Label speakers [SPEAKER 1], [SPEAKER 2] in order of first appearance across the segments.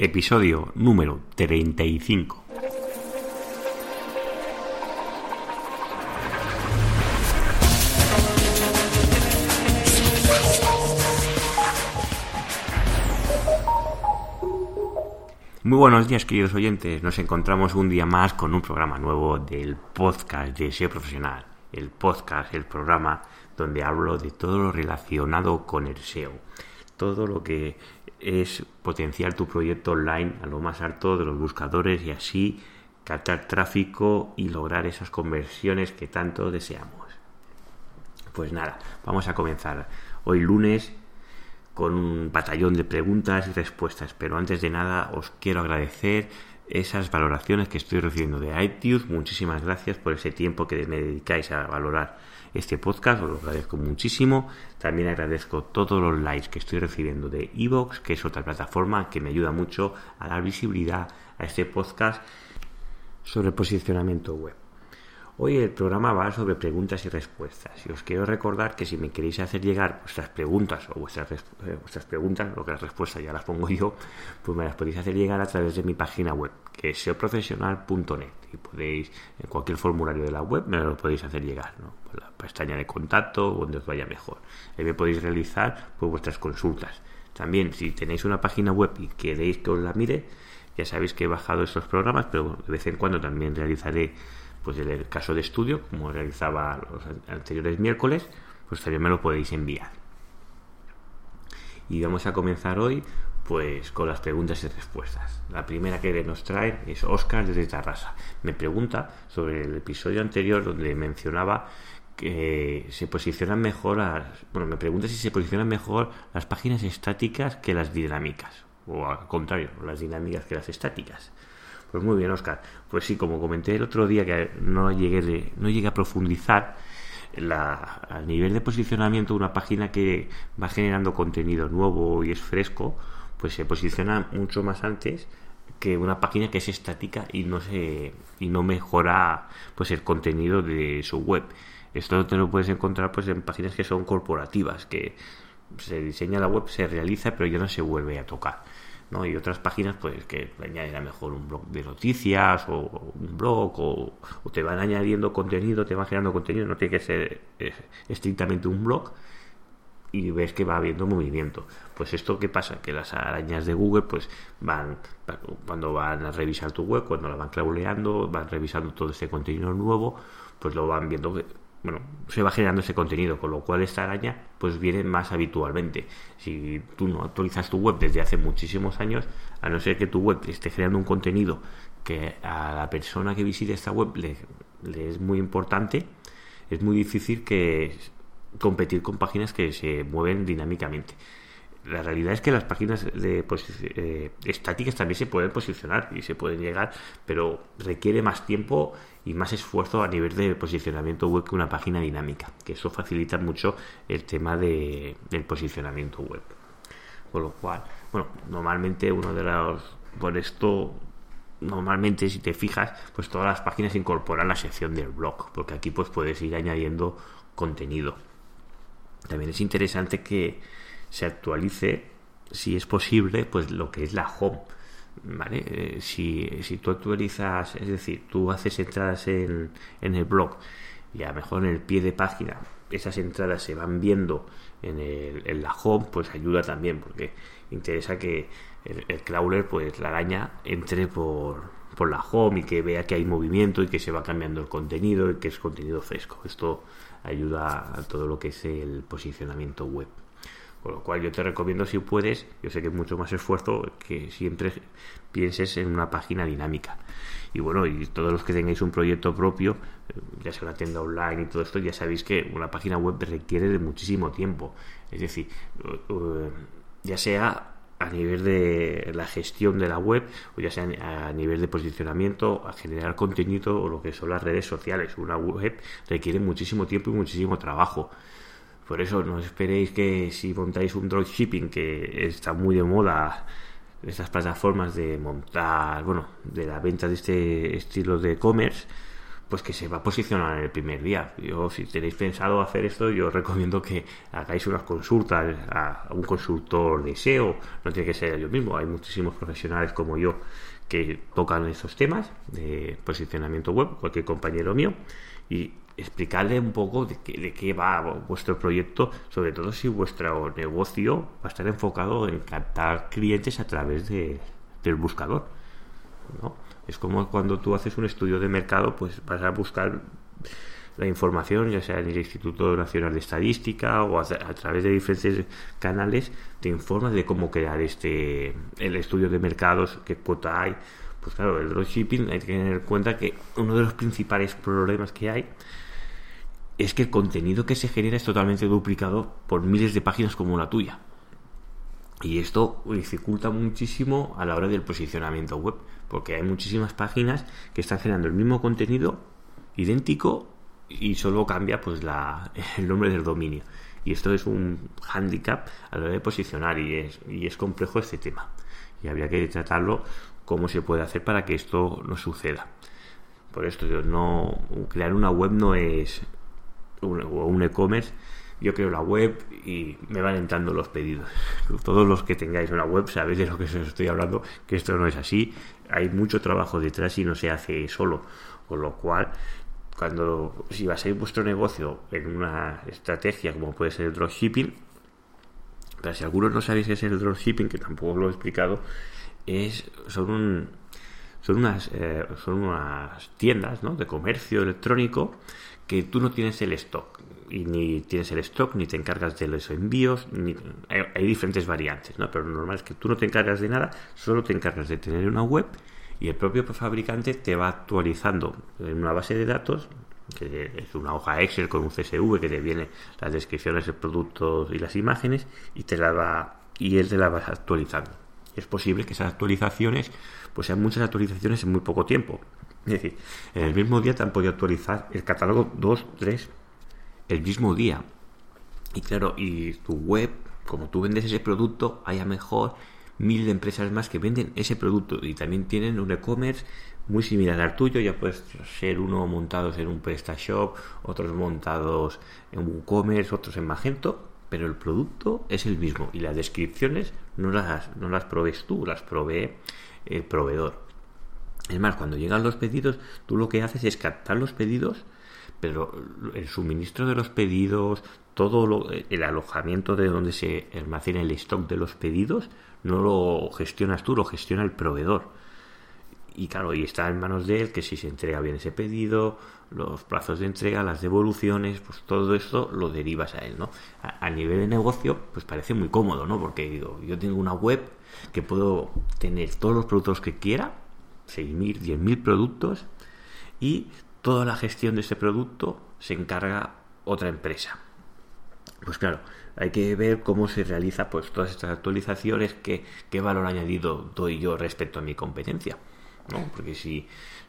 [SPEAKER 1] Episodio número 35. Muy buenos días queridos oyentes, nos encontramos un día más con un programa nuevo del podcast de SEO Profesional, el podcast, el programa donde hablo de todo lo relacionado con el SEO, todo lo que es potenciar tu proyecto online a lo más alto de los buscadores y así captar tráfico y lograr esas conversiones que tanto deseamos. Pues nada, vamos a comenzar hoy lunes con un batallón de preguntas y respuestas, pero antes de nada os quiero agradecer esas valoraciones que estoy recibiendo de iTunes. Muchísimas gracias por ese tiempo que me dedicáis a valorar este podcast, os lo agradezco muchísimo. También agradezco todos los likes que estoy recibiendo de Evox, que es otra plataforma que me ayuda mucho a dar visibilidad a este podcast sobre posicionamiento web. Hoy el programa va sobre preguntas y respuestas y os quiero recordar que si me queréis hacer llegar vuestras preguntas o vuestras, eh, vuestras preguntas, lo que las respuestas ya las pongo yo, pues me las podéis hacer llegar a través de mi página web, que es seoprofesional.net y podéis, en cualquier formulario de la web me lo podéis hacer llegar. Por la pestaña de contacto, donde os vaya mejor. Ahí me podéis realizar pues, vuestras consultas. También si tenéis una página web y queréis que os la mire, ya sabéis que he bajado estos programas, pero de vez en cuando también realizaré pues el caso de estudio, como realizaba los anteriores miércoles, pues también me lo podéis enviar. Y vamos a comenzar hoy pues con las preguntas y respuestas. La primera que nos trae es Oscar desde Tarrasa. Me pregunta sobre el episodio anterior donde mencionaba que se posicionan mejor las, bueno, me pregunta si se posicionan mejor las páginas estáticas que las dinámicas o al contrario, las dinámicas que las estáticas. Pues muy bien, Oscar. Pues sí, como comenté el otro día que no llegué, no llegué a profundizar la, al nivel de posicionamiento de una página que va generando contenido nuevo y es fresco, pues se posiciona mucho más antes que una página que es estática y no se y no mejora pues el contenido de su web. Esto te lo puedes encontrar pues en páginas que son corporativas, que se diseña la web, se realiza, pero ya no se vuelve a tocar. ¿no? y otras páginas pues que añaden a mejor un blog de noticias o un blog o, te van añadiendo contenido, te van generando contenido, no tiene que ser eh, estrictamente un blog y ves que va habiendo movimiento. Pues esto qué pasa, que las arañas de Google pues van cuando van a revisar tu web, cuando la van clauleando, van revisando todo este contenido nuevo, pues lo van viendo bueno, se va generando ese contenido, con lo cual esta araña pues viene más habitualmente. Si tú no actualizas tu web desde hace muchísimos años, a no ser que tu web esté generando un contenido que a la persona que visite esta web le es muy importante, es muy difícil que competir con páginas que se mueven dinámicamente la realidad es que las páginas de eh, estáticas también se pueden posicionar y se pueden llegar, pero requiere más tiempo y más esfuerzo a nivel de posicionamiento web que una página dinámica, que eso facilita mucho el tema de, del posicionamiento web. Con lo cual, bueno, normalmente uno de los, por esto, normalmente si te fijas, pues todas las páginas incorporan la sección del blog, porque aquí pues puedes ir añadiendo contenido. También es interesante que se actualice, si es posible, pues lo que es la home. ¿Vale? Eh, si, si tú actualizas, es decir, tú haces entradas en, en el blog y a lo mejor en el pie de página esas entradas se van viendo en, el, en la home, pues ayuda también, porque interesa que el, el crawler, pues la araña, entre por, por la home y que vea que hay movimiento y que se va cambiando el contenido y que es contenido fresco. Esto ayuda a todo lo que es el posicionamiento web. Con lo cual yo te recomiendo si puedes, yo sé que es mucho más esfuerzo, que siempre pienses en una página dinámica. Y bueno, y todos los que tengáis un proyecto propio, eh, ya sea una tienda online y todo esto, ya sabéis que una página web requiere de muchísimo tiempo. Es decir, ya sea a nivel de la gestión de la web o ya sea a nivel de posicionamiento, a generar contenido o lo que son las redes sociales. Una web requiere muchísimo tiempo y muchísimo trabajo. Por eso no esperéis que si montáis un dropshipping, que está muy de moda, estas plataformas de montar, bueno, de la venta de este estilo de e-commerce, pues que se va a posicionar en el primer día. Yo, si tenéis pensado hacer esto, yo recomiendo que hagáis unas consultas a un consultor de SEO, no tiene que ser yo mismo, hay muchísimos profesionales como yo que tocan esos temas de posicionamiento web, cualquier compañero mío, y explicarle un poco de qué, de qué va vuestro proyecto, sobre todo si vuestro negocio va a estar enfocado en captar clientes a través de, del buscador. ¿No? Es como cuando tú haces un estudio de mercado, pues vas a buscar la información, ya sea en el Instituto Nacional de Estadística o a, través de diferentes canales, te informas de cómo crear este el estudio de mercados, qué cuota hay. Pues claro, el dropshipping hay que tener en cuenta que uno de los principales problemas que hay es que el contenido que se genera es totalmente duplicado por miles de páginas como la tuya. Y esto dificulta muchísimo a la hora del posicionamiento web, porque hay muchísimas páginas que están generando el mismo contenido idéntico y solo cambia pues la, el nombre del dominio. Y esto es un hándicap a la hora de posicionar y es, y es complejo este tema. Y habría que tratarlo cómo se puede hacer para que esto no suceda. Por esto, no crear una web no es un, un e-commerce, yo creo la web y me van entrando los pedidos. Todos los que tengáis una web sabéis de lo que os estoy hablando, que esto no es así. Hay mucho trabajo detrás y no se hace solo. Con lo cual, cuando si basáis vuestro negocio en una estrategia como puede ser el dropshipping, pero si algunos no sabéis qué es el dropshipping, que tampoco lo he explicado, es son un, son unas eh, son unas tiendas ¿no? de comercio electrónico que tú no tienes el stock y ni tienes el stock ni te encargas de los envíos ni, hay, diferentes variantes ¿no? pero lo normal es que tú no te encargas de nada solo te encargas de tener una web y el propio fabricante te va actualizando en una base de datos que es una hoja Excel con un CSV que te viene las descripciones de productos y las imágenes y te la va y él te la va actualizando es posible que esas actualizaciones pues sean muchas actualizaciones en muy poco tiempo. Es decir, en el mismo día te han podido actualizar el catálogo 2, 3, el mismo día. Y claro, y tu web, como tú vendes ese producto, haya mejor mil empresas más que venden ese producto. Y también tienen un e-commerce muy similar al tuyo, ya puede ser uno montados en un PrestaShop, otros montados en WooCommerce, otros en Magento, pero el producto es el mismo. Y las descripciones no las, no las provees tú, las provee el proveedor. Es más, cuando llegan los pedidos, tú lo que haces es captar los pedidos, pero el suministro de los pedidos, todo el alojamiento de donde se almacena el stock de los pedidos, no lo gestionas tú, lo gestiona el proveedor. Y claro, y está en manos de él que si se entrega bien ese pedido, los plazos de entrega, las devoluciones, pues todo esto lo derivas a él, ¿no? A, nivel de negocio, pues parece muy cómodo, ¿no? Porque digo, yo tengo una web que puedo tener todos los productos que quiera, 6.000, 10.000 productos y toda la gestión de ese producto se encarga otra empresa. Pues claro, hay que ver cómo se realiza pues todas estas actualizaciones, qué, qué valor añadido doy yo respecto a mi competencia. ¿no? Porque si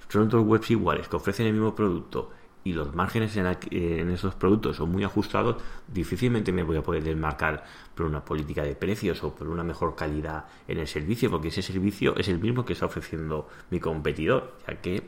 [SPEAKER 1] son dos webs iguales que ofrecen el mismo producto y los márgenes en, esos productos son muy ajustados, difícilmente me voy a poder desmarcar por una política de precios o por una mejor calidad en el servicio, porque ese servicio es el mismo que está ofreciendo mi competidor, ya que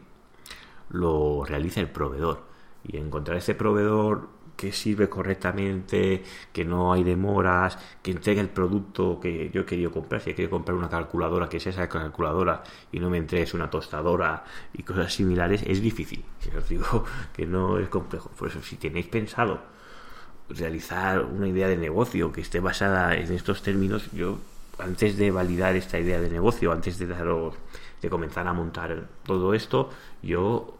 [SPEAKER 1] lo realiza el proveedor. Y encontrar ese proveedor que sirve correctamente, que no hay demoras, que entregue el producto que yo he querido comprar. Si he querido comprar una calculadora, que sea esa calculadora y no me entregues una tostadora y cosas similares, es difícil. Os digo que no es complejo. Por eso, si tenéis pensado realizar una idea de negocio que esté basada en estos términos, yo antes de validar esta idea de negocio, antes de daros de comenzar a montar todo esto, yo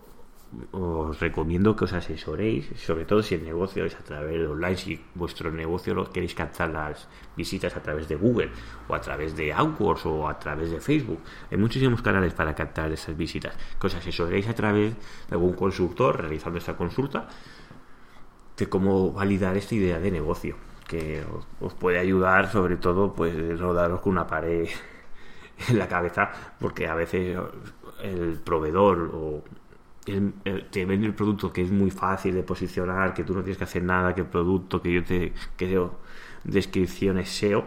[SPEAKER 1] os recomiendo que os asesoréis, sobre todo si el negocio es a través de online, si vuestro negocio lo queréis captar las visitas a través de Google o a través de AdWords o a través de Facebook. Hay muchísimos canales para captar esas visitas. Que os asesoréis a través de algún consultor realizando esta consulta de cómo validar esta idea de negocio que os, puede ayudar sobre todo pues no daros con una pared en la cabeza porque a veces el proveedor o te vende el producto que es muy fácil de posicionar, que tú no tienes que hacer nada, que el producto que yo te creo descripciones SEO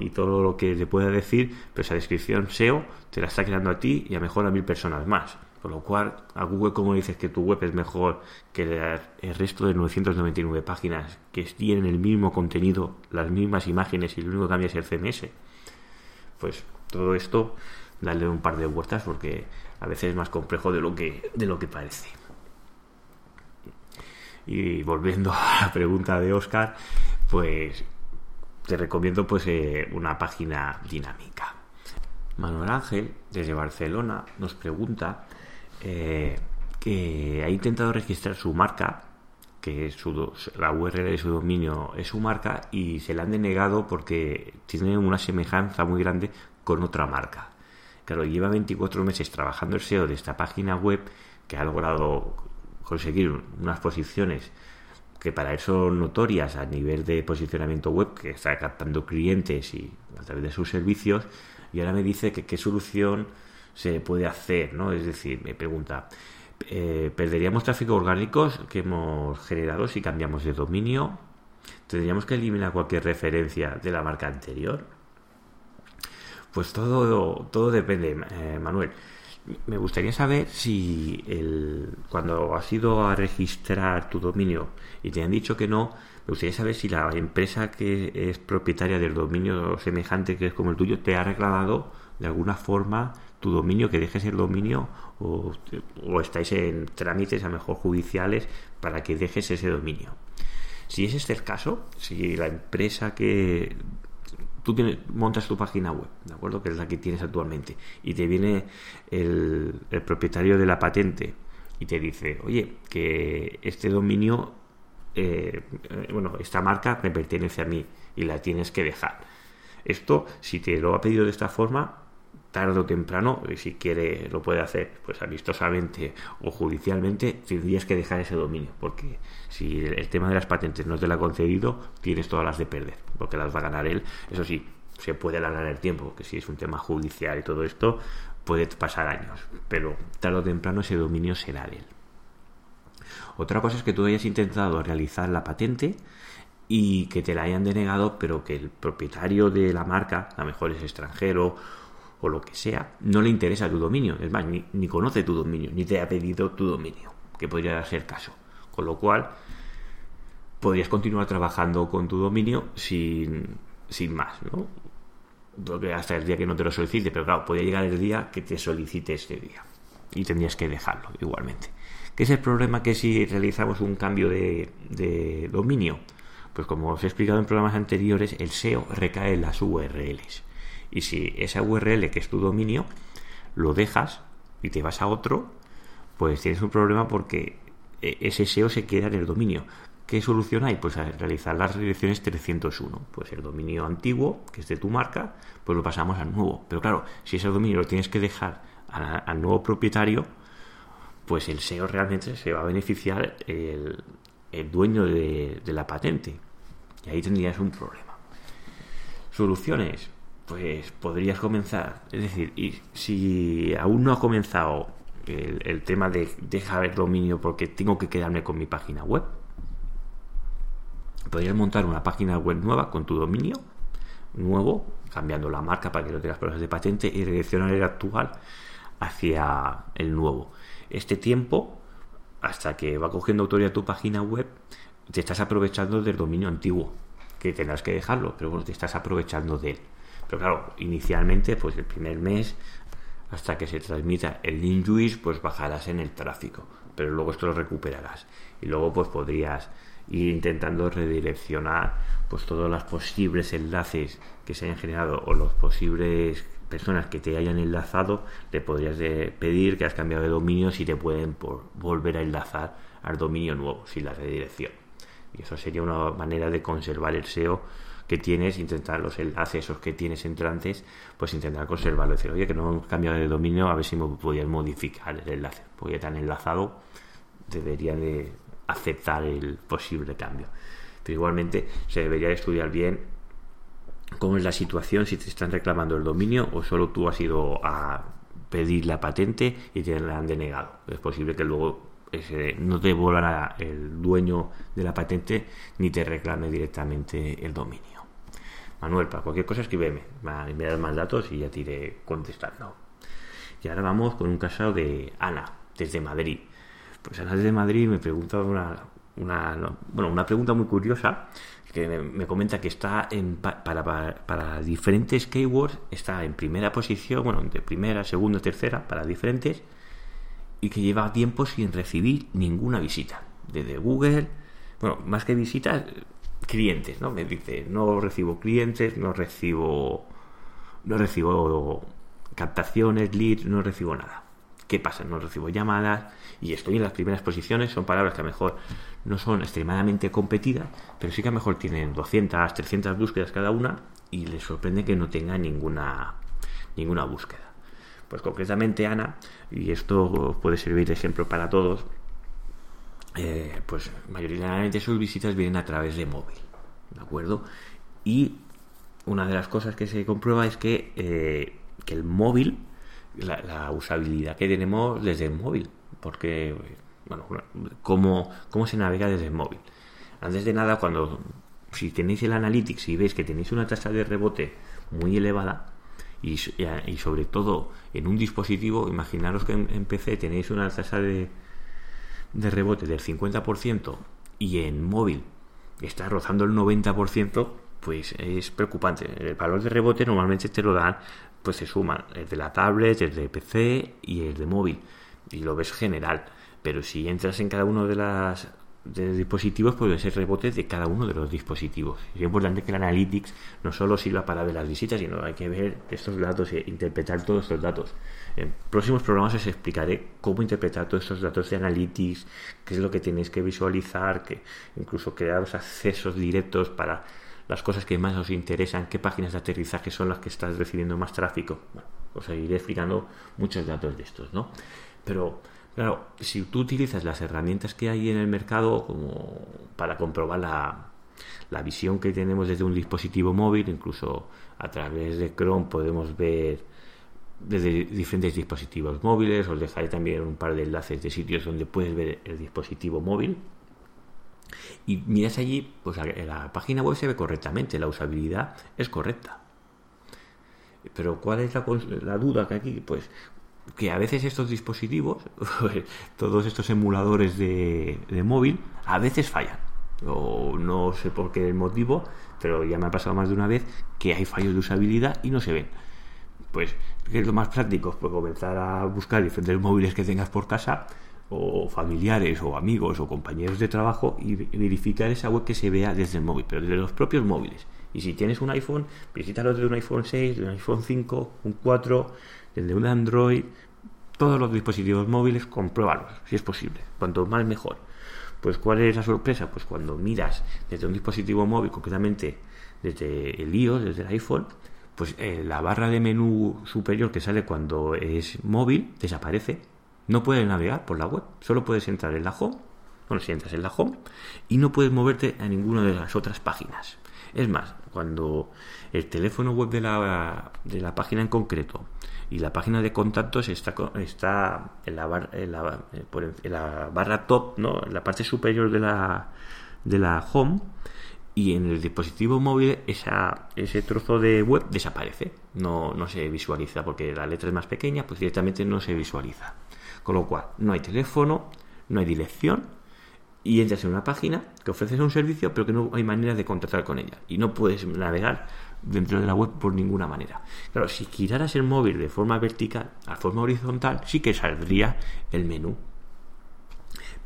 [SPEAKER 1] y todo lo que te pueda decir, pero esa descripción SEO te la está creando a ti y a mejor a mil personas más. Con lo cual, a Google, como dices que tu web es mejor que el resto de 999 páginas que tienen el mismo contenido, las mismas imágenes y lo único que cambia es el CMS, pues todo esto, darle un par de vueltas porque a veces es más complejo de lo que, de lo que parece. Y volviendo a la pregunta de Oscar, pues te recomiendo pues eh, una página dinámica. Manuel Ángel, desde Barcelona, nos pregunta eh, que ha intentado registrar su marca, que su, la URL de su dominio es su marca, y se la han denegado porque tiene una semejanza muy grande con otra marca. Claro, lleva 24 meses trabajando el SEO de esta página web que ha logrado conseguir unas posiciones que para él son notorias a nivel de posicionamiento web, que está captando clientes y a través de sus servicios, y ahora me dice que qué solución se puede hacer, ¿no? Es decir, me pregunta, eh, ¿perderíamos tráfico orgánicos que hemos generado si cambiamos de dominio? ¿Tendríamos que eliminar cualquier referencia de la marca anterior? Pues todo, todo depende, eh, Manuel. Me gustaría saber si el, cuando has ido a registrar tu dominio y te han dicho que no, me gustaría saber si la empresa que es propietaria del dominio semejante que es como el tuyo te ha reclamado de alguna forma tu dominio, que dejes el dominio o, o estáis en trámites a mejor judiciales para que dejes ese dominio. Si ese es el caso, si la empresa que tú tienes, montas tu página web, ¿de acuerdo? Que es la que tienes actualmente, y te viene el, propietario de la patente y te dice, oye, que este dominio, eh, bueno, esta marca me pertenece a mí y la tienes que dejar. Esto, si te lo ha pedido de esta forma, tarde o temprano, y si quiere lo puede hacer, pues amistosamente o judicialmente, tendrías que dejar ese dominio, porque si el tema de las patentes no te lo ha concedido, tienes todas las de perder, porque las va a ganar él. Eso sí, se puede alargar el tiempo, que si es un tema judicial y todo esto, puede pasar años, pero tarde o temprano ese dominio será de él. Otra cosa es que tú hayas intentado realizar la patente y que te la hayan denegado, pero que el propietario de la marca, a lo mejor es extranjero o lo que sea, no le interesa tu dominio. Es más, ni, conoce tu dominio, ni te ha pedido tu dominio, que podría ser caso. Con lo cual, podrías continuar trabajando con tu dominio sin, sin más, ¿no? hasta el día que no te lo solicite, pero claro, podría llegar el día que te solicite este día y tendrías que dejarlo igualmente. ¿Qué es el problema que si realizamos un cambio de dominio? Pues como os he explicado en programas anteriores, el SEO recae en las URLs. Y si esa URL que es tu dominio lo dejas y te vas a otro, pues tienes un problema porque eh, ese SEO se queda en el dominio. ¿Qué solución hay? Pues realizar las redirecciones 301. Pues el dominio antiguo, que es de tu marca, pues lo pasamos al nuevo. Pero claro, si ese dominio lo tienes que dejar al nuevo propietario, pues el SEO realmente se va a beneficiar el, dueño de, de la patente. Y ahí tendrías un problema. Soluciones pues podrías comenzar. Es decir, y si aún no ha comenzado el, tema de dejar el dominio porque tengo que quedarme con mi página web, podrías montar una página web nueva con tu dominio nuevo, cambiando la marca para que no tengas problemas de patente y redireccionar el actual hacia el nuevo. Este tiempo, hasta que va cogiendo autoridad tu página web, te estás aprovechando del dominio antiguo, que tendrás que dejarlo, pero bueno, te estás aprovechando de él. Pero claro, inicialmente, pues el primer mes, hasta que se transmita el link pues bajarás en el tráfico, pero luego esto lo recuperarás. Y luego pues podrías ir intentando redireccionar pues todos los posibles enlaces que se hayan generado o los posibles personas que te hayan enlazado, le podrías pedir que has cambiado de dominio si te pueden por volver a enlazar al dominio nuevo, sin la redirección. Y eso sería una manera de conservar el SEO que tienes, intentar los enlaces que tienes entrantes, pues intentar conservarlo. Decir, oye, que no he cambiado de dominio, a ver si me podías modificar el enlace. Porque ya te han enlazado, debería de aceptar el posible cambio. Pero igualmente se debería estudiar bien cómo es la situación, si te están reclamando el dominio o solo tú has ido a pedir la patente y te la han denegado. Es posible que luego no te devuelvan el dueño de la patente ni te reclame directamente el dominio. Manuel, para cualquier cosa escríbeme, me das más datos y ya te iré contestando. Y ahora vamos con un caso de Ana, desde Madrid. Pues Ana desde Madrid me pregunta una, bueno, una pregunta muy curiosa que me, comenta que está en, para, para, diferentes keywords, está en primera posición, bueno, de primera, segunda, tercera, para diferentes, y que lleva tiempo sin recibir ninguna visita. Desde Google, bueno, más que visitas, clientes, ¿no? Me dice, no recibo clientes, no recibo, no recibo captaciones, leads, no recibo nada. ¿Qué pasa? No recibo llamadas y estoy en las primeras posiciones. Son palabras que a lo mejor no son extremadamente competidas, pero sí que a lo mejor tienen 200, 300 búsquedas cada una y les sorprende que no tenga ninguna, ninguna búsqueda. Pues concretamente Ana, y esto puede servir de ejemplo para todos, eh, pues mayoritariamente sus visitas vienen a través de móvil, ¿de acuerdo? Y una de las cosas que se comprueba es que, eh, que el móvil la, usabilidad que tenemos desde el móvil. Porque, bueno, ¿cómo, ¿cómo se navega desde el móvil? Antes de nada, cuando si tenéis el Analytics y veis que tenéis una tasa de rebote muy elevada, y, y, sobre todo en un dispositivo, imaginaros que en, PC tenéis una tasa de, de rebote del 50% y en móvil está rozando el 90%, pues es preocupante. El valor de rebote normalmente te lo dan pues se suman el de la tablet, el de PC y el de móvil y lo ves general pero si entras en cada uno de las de dispositivos puede ser rebote de cada uno de los dispositivos es importante que el Analytics no solo sirva para ver las visitas sino hay que ver estos datos e interpretar todos estos datos en próximos programas os explicaré cómo interpretar todos estos datos de Analytics qué es lo que tenéis que visualizar que incluso crear los accesos directos para las cosas que más os interesan, qué páginas de aterrizaje son las que estás recibiendo más tráfico. Bueno, os iré explicando muchos datos de estos, ¿no? Pero, claro, si tú utilizas las herramientas que hay en el mercado como para comprobar la, la visión que tenemos desde un dispositivo móvil, incluso a través de Chrome podemos ver desde diferentes dispositivos móviles, os dejaré también un par de enlaces de sitios donde puedes ver el dispositivo móvil y miras allí, pues la, página web se ve correctamente, la usabilidad es correcta. Pero ¿cuál es la, duda que aquí? Pues que a veces estos dispositivos, todos estos emuladores de, móvil, a veces fallan. O no sé por qué el motivo, pero ya me ha pasado más de una vez que hay fallos de usabilidad y no se ven. Pues, ¿qué es lo más práctico? Pues comenzar a buscar diferentes móviles que tengas por casa o familiares o amigos o compañeros de trabajo y verificar esa web que se vea desde el móvil, pero desde los propios móviles. Y si tienes un iPhone, visítalo desde un iPhone 6, de un iPhone 5, un 4, desde un Android, todos los dispositivos móviles, compruébalos, si es posible. Cuanto más mejor. Pues ¿cuál es la sorpresa? Pues cuando miras desde un dispositivo móvil, concretamente desde el iOS, desde el iPhone, pues eh, la barra de menú superior que sale cuando es móvil desaparece no puedes navegar por la web, solo puedes entrar en la home, bueno, si entras en la home, y no puedes moverte a ninguna de las otras páginas. Es más, cuando el teléfono web de la, de la página en concreto y la página de contactos está, está en, la en, la, eh, en la barra top, ¿no? en la parte superior de la, de la home, y en el dispositivo móvil esa, ese trozo de web desaparece, no, no se visualiza porque la letra es más pequeña, pues directamente no se visualiza. Con lo cual, no hay teléfono, no hay dirección y entras en una página que ofrece un servicio pero que no hay manera de contactar con ella y no puedes navegar dentro de la web por ninguna manera. Claro, si giraras el móvil de forma vertical a forma horizontal, sí que saldría el menú.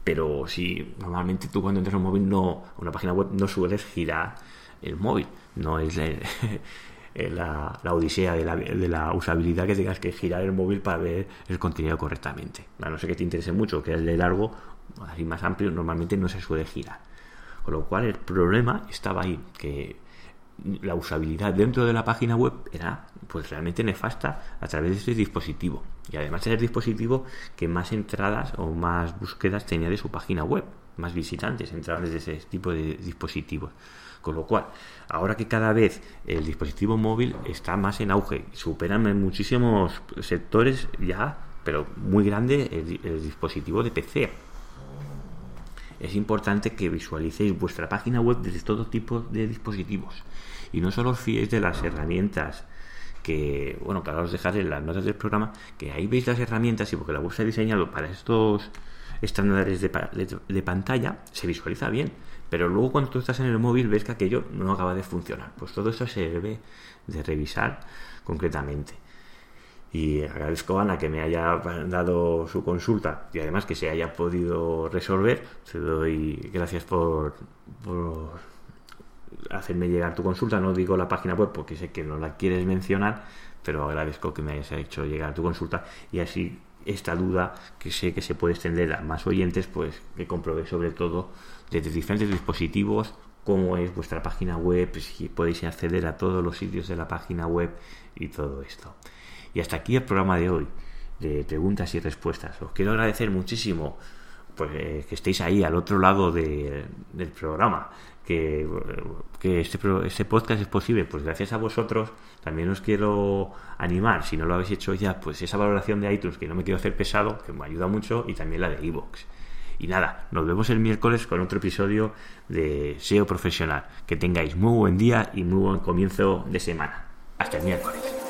[SPEAKER 1] Pero si normalmente tú cuando entras a un móvil no, una página web no sueles girar el móvil, no es Eh, la, odisea de la, de la, usabilidad que tengas que girar el móvil para ver el contenido correctamente. A no ser que te interese mucho, que el de largo, así más amplio, normalmente no se suele girar. Con lo cual el problema estaba ahí, que la usabilidad dentro de la página web era pues realmente nefasta a través de este dispositivo. Y además era el dispositivo que más entradas o más búsquedas tenía de su página web, más visitantes entraban desde ese tipo de dispositivos. Con lo cual, ahora que cada vez el dispositivo móvil está más en auge, superan en muchísimos sectores ya, pero muy grande el, dispositivo de PC. Es importante que visualicéis vuestra página web desde todo tipo de dispositivos y no solo os fiéis de las herramientas que, bueno, que ahora os dejaré en las notas del programa, que ahí veis las herramientas y porque la web se ha diseñado para estos estándares de, de, pantalla, se visualiza bien. Pero luego cuando tú estás en el móvil ves que aquello no acaba de funcionar. Pues todo eso se debe de revisar concretamente. Y agradezco a Ana que me haya dado su consulta y además que se haya podido resolver. Te doy gracias por, por hacerme llegar tu consulta. No digo la página web porque sé que no la quieres mencionar, pero agradezco que me hayas hecho llegar tu consulta y así esta duda que sé que se puede extender a más oyentes, pues que comprobé sobre todo desde diferentes dispositivos cómo es vuestra página web, si podéis acceder a todos los sitios de la página web y todo esto. Y hasta aquí el programa de hoy, de preguntas y respuestas. Os quiero agradecer muchísimo pues, eh, que estéis ahí al otro lado del programa, que, que este, este, podcast es posible, pues gracias a vosotros. También os quiero animar, si no lo habéis hecho ya, pues esa valoración de iTunes, que no me quiero hacer pesado, que me ayuda mucho, y también la de iVoox. Y nada, nos vemos el miércoles con otro episodio de SEO Profesional. Que tengáis muy buen día y muy buen comienzo de semana. Hasta el miércoles.